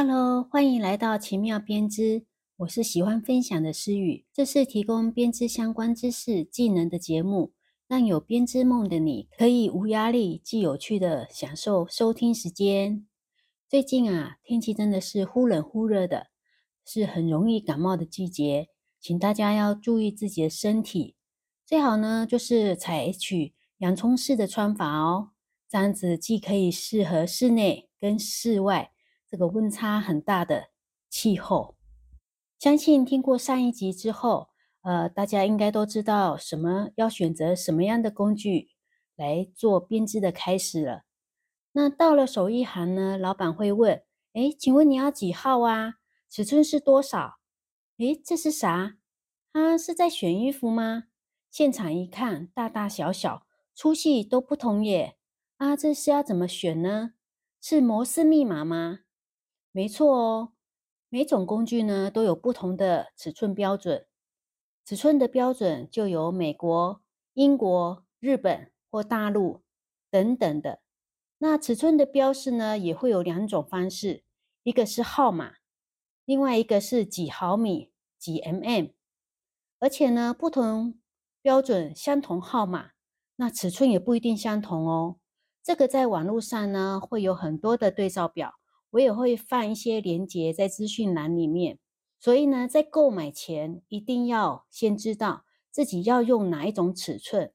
Hello，欢迎来到奇妙编织。我是喜欢分享的诗雨，这是提供编织相关知识、技能的节目，让有编织梦的你可以无压力、既有趣的享受收听时间。最近啊，天气真的是忽冷忽热的，是很容易感冒的季节，请大家要注意自己的身体。最好呢，就是采取洋葱式的穿法哦，这样子既可以适合室内跟室外这个温差很大的气候。相信听过上一集之后，呃，大家应该都知道什么要选择什么样的工具来做编织的开始了。那到了手艺行呢，老板会问：“哎，请问你要几号啊？尺寸是多少？”哎，这是啥？他是在选衣服吗？现场一看，大大小小、粗细都不同耶！啊，这是要怎么选呢？是摩斯密码吗？没错哦，每种工具呢都有不同的尺寸标准。尺寸的标准就有美国、英国、日本或大陆等等的。那尺寸的标示呢也会有两种方式，一个是号码，另外一个是几毫米、几 mm。而且呢，不同。标准相同号码，那尺寸也不一定相同哦。这个在网络上呢会有很多的对照表，我也会放一些链接在资讯栏里面。所以呢，在购买前一定要先知道自己要用哪一种尺寸。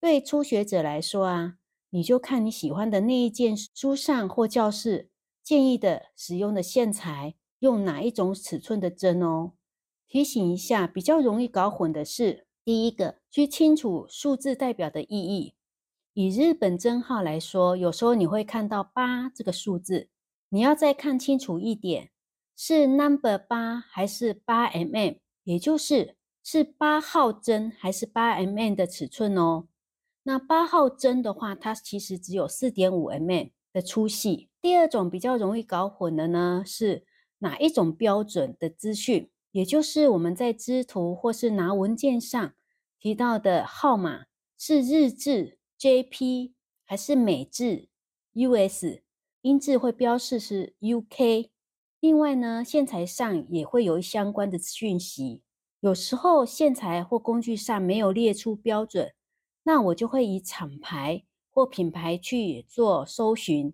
对初学者来说啊，你就看你喜欢的那一件书上或教室建议的使用的线材，用哪一种尺寸的针哦。提醒一下，比较容易搞混的是。第一个，去清楚数字代表的意义。以日本针号来说，有时候你会看到八这个数字，你要再看清楚一点，是 number 八还是八 mm，也就是是八号针还是八 mm 的尺寸哦。那八号针的话，它其实只有四点五 mm 的粗细。第二种比较容易搞混的呢，是哪一种标准的资讯？也就是我们在织图或是拿文件上提到的号码是日制 JP 还是美制 US，音质会标示是 UK。另外呢，线材上也会有相关的讯息。有时候线材或工具上没有列出标准，那我就会以厂牌或品牌去做搜寻。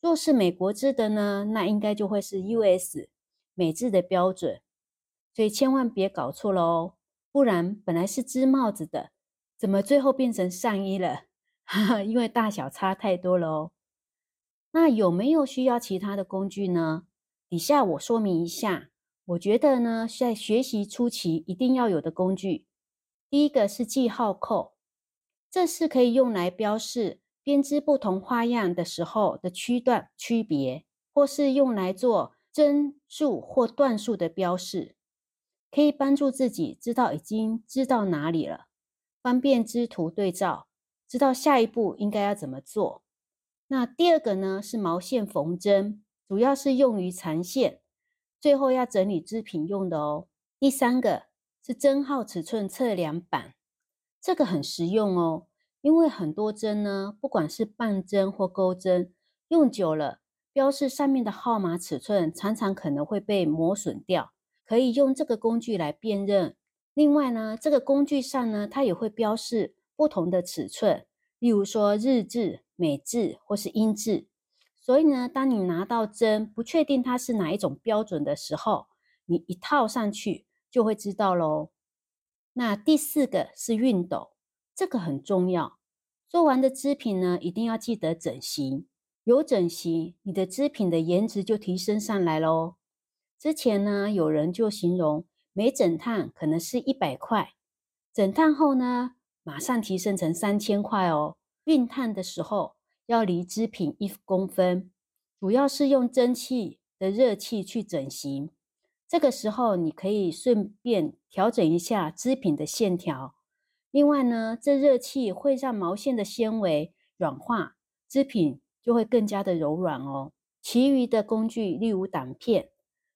若是美国制的呢，那应该就会是 US 美制的标准。所以千万别搞错了哦，不然本来是织帽子的，怎么最后变成上衣了？哈哈，因为大小差太多了哦。那有没有需要其他的工具呢？底下我说明一下。我觉得呢，在学习初期一定要有的工具，第一个是记号扣，这是可以用来标示编织不同花样的时候的区段区别，或是用来做针数或段数的标示。可以帮助自己知道已经知道哪里了，方便织图对照，知道下一步应该要怎么做。那第二个呢是毛线缝针，主要是用于缠线，最后要整理织品用的哦。第三个是针号尺寸测量板，这个很实用哦，因为很多针呢，不管是半针或钩针，用久了，标示上面的号码尺寸常常可能会被磨损掉。可以用这个工具来辨认。另外呢，这个工具上呢，它也会标示不同的尺寸，例如说日制、美制或是英制。所以呢，当你拿到针不确定它是哪一种标准的时候，你一套上去就会知道喽。那第四个是熨斗，这个很重要。做完的织品呢，一定要记得整形。有整形，你的织品的颜值就提升上来喽。之前呢，有人就形容每整趟可能是一百块，整趟后呢，马上提升成三千块哦。熨烫的时候要离织品一公分，主要是用蒸汽的热气去整形。这个时候你可以顺便调整一下织品的线条。另外呢，这热气会让毛线的纤维软化，织品就会更加的柔软哦。其余的工具，例如挡片。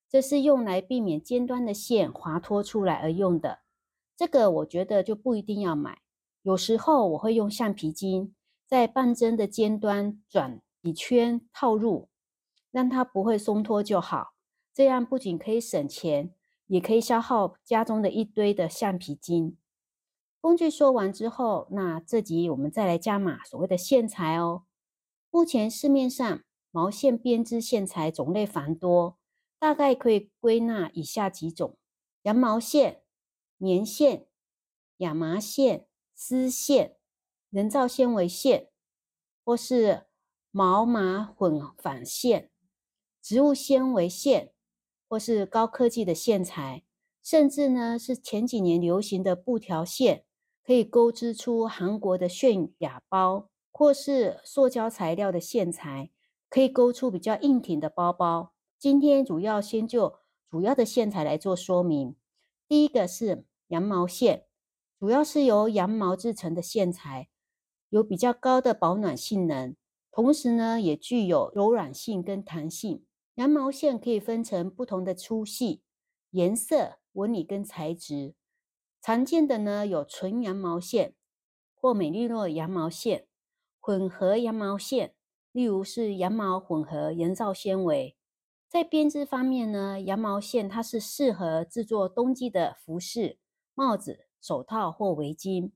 这是用来避免尖端的线滑脱出来而用的，这个我觉得就不一定要买。有时候我会用橡皮筋在半针的尖端转几圈套入，让它不会松脱就好。这样不仅可以省钱，也可以消耗家中的一堆的橡皮筋。工具说完之后，那这集我们再来加码所谓的线材哦。目前市面上毛线编织线材种类繁多，大概可以归纳以下几种：羊毛线、棉线、亚麻线、丝线、人造纤维线，或是毛麻混纺线、植物纤维线，或是高科技的线材，甚至呢是前几年流行的布条线。可以钩织出韩国的泫雅包，或是塑胶材料的线材，可以勾出比较硬挺的包包。今天主要先就主要的线材来做说明。第一个是羊毛线，主要是由羊毛制成的线材，有比较高的保暖性能，同时呢也具有柔软性跟弹性。羊毛线可以分成不同的粗细、颜色、纹理跟材质。常见的呢有纯羊毛线或美利诺羊毛线、混合羊毛线，例如是羊毛混合人造纤维。在编织方面呢，羊毛线它是适合制作冬季的服饰、帽子、手套或围巾。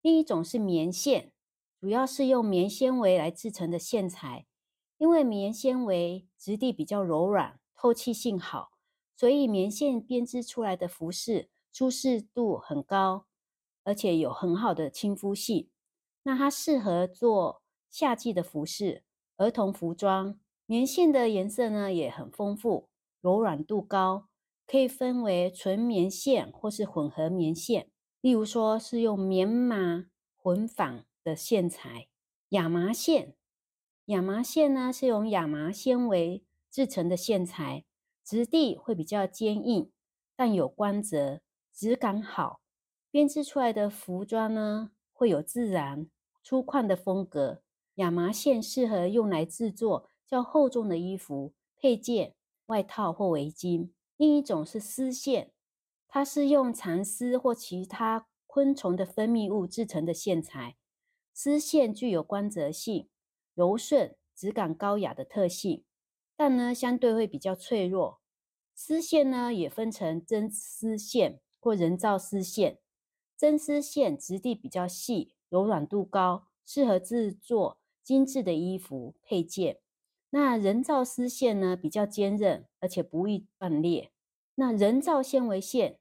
另一种是棉线，主要是用棉纤维来制成的线材，因为棉纤维质地比较柔软，透气性好，所以棉线编织出来的服饰。舒适度很高，而且有很好的亲肤性。那它适合做夏季的服饰、儿童服装。棉线的颜色呢也很丰富，柔软度高，可以分为纯棉线或是混合棉线。例如说是用棉麻混纺的线材，亚麻线。亚麻线呢是用亚麻纤维制成的线材，质地会比较坚硬，但有光泽。质感好，编织出来的服装呢会有自然粗犷的风格。亚麻线适合用来制作较厚重的衣服、配件、外套或围巾。另一种是丝线，它是用蚕丝或其他昆虫的分泌物制成的线材。丝线具有光泽性、柔顺、质感高雅的特性，但呢相对会比较脆弱。丝线呢也分成真丝线。或人造丝线，真丝线质地比较细，柔软度高，适合制作精致的衣服配件。那人造丝线呢，比较坚韧，而且不易断裂。那人造纤维线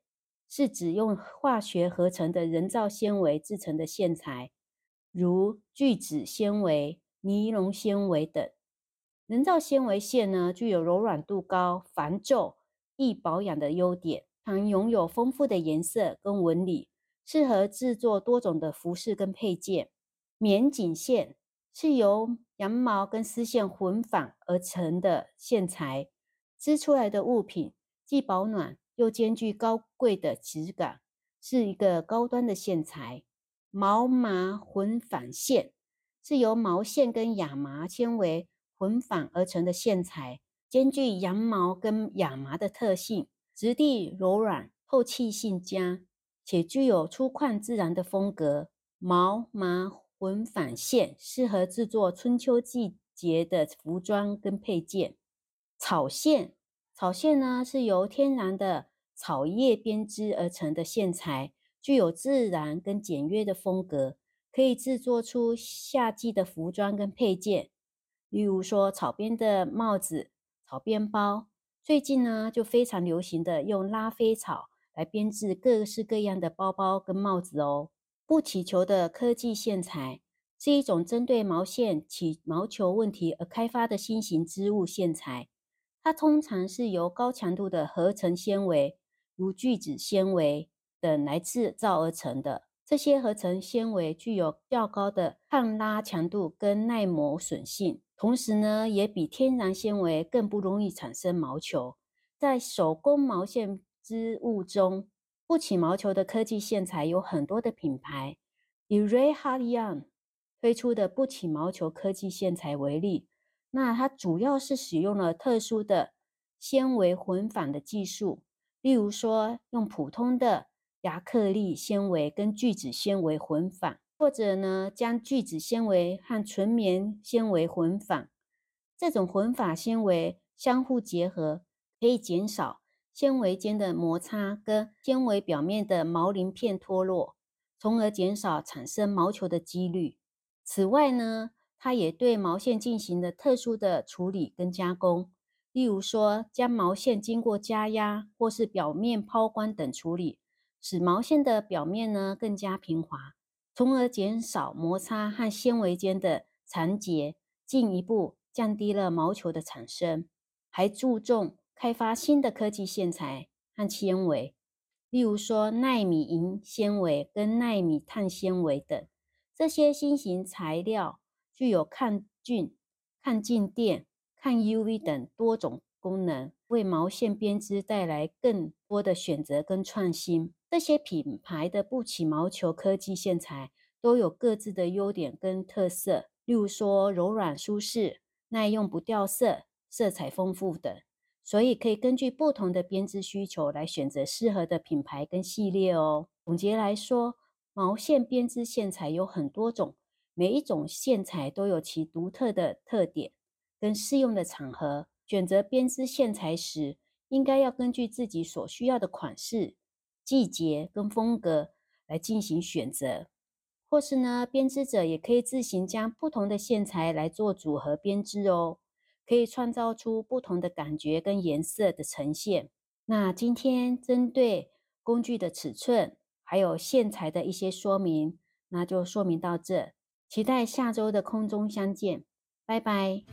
是指用化学合成的人造纤维制成的线材，如聚酯纤维、尼龙纤维等。人造纤维线呢，具有柔软度高、防皱、易保养的优点。常拥有丰富的颜色跟纹理，适合制作多种的服饰跟配件。棉锦线是由羊毛跟丝线混纺而成的线材，织出来的物品既保暖又兼具高贵的质感，是一个高端的线材。毛麻混纺线是由毛线跟亚麻纤维混纺而成的线材，兼具羊毛跟亚麻的特性。质地柔软，透气性佳，且具有粗犷自然的风格。毛麻混纺线适合制作春秋季节的服装跟配件。草线，草线呢是由天然的草叶编织而成的线材，具有自然跟简约的风格，可以制作出夏季的服装跟配件，例如说草编的帽子、草编包。最近呢，就非常流行的用拉菲草来编制各式各样的包包跟帽子哦。不起球的科技线材是一种针对毛线起毛球问题而开发的新型织物线材。它通常是由高强度的合成纤维，如聚酯纤维等来制造而成的。这些合成纤维具有较高的抗拉强度跟耐磨损性。同时呢，也比天然纤维更不容易产生毛球。在手工毛线织物中，不起毛球的科技线材有很多的品牌。以 Ray Hard Yarn 推出的不起毛球科技线材为例，那它主要是使用了特殊的纤维混纺的技术，例如说用普通的亚克力纤维跟聚酯纤维混纺。或者呢，将聚酯纤维和纯棉纤维混纺，这种混法纤维相互结合，可以减少纤维间的摩擦跟纤维表面的毛鳞片脱落，从而减少产生毛球的几率。此外呢，它也对毛线进行了特殊的处理跟加工，例如说将毛线经过加压或是表面抛光等处理，使毛线的表面呢更加平滑，从而减少摩擦和纤维间的缠结，进一步。降低了毛球的产生，还注重开发新的科技线材和纤维，例如说纳米银纤维跟纳米碳纤维等。这些新型材料具有抗菌、抗静电、抗 UV 等多种功能，为毛线编织带来更多的选择跟创新。这些品牌的不起毛球科技线材都有各自的优点跟特色，例如说柔软舒适。耐用不掉色，色彩丰富等，所以可以根据不同的编织需求来选择适合的品牌跟系列哦。总结来说，毛线编织线材有很多种，每一种线材都有其独特的特点跟适用的场合。选择编织线材时，应该要根据自己所需要的款式、季节跟风格来进行选择。或是呢，编织者也可以自行将不同的线材来做组合编织哦，可以创造出不同的感觉跟颜色的呈现。那今天针对工具的尺寸还有线材的一些说明，那就说明到这，期待下周的空中相见，拜拜。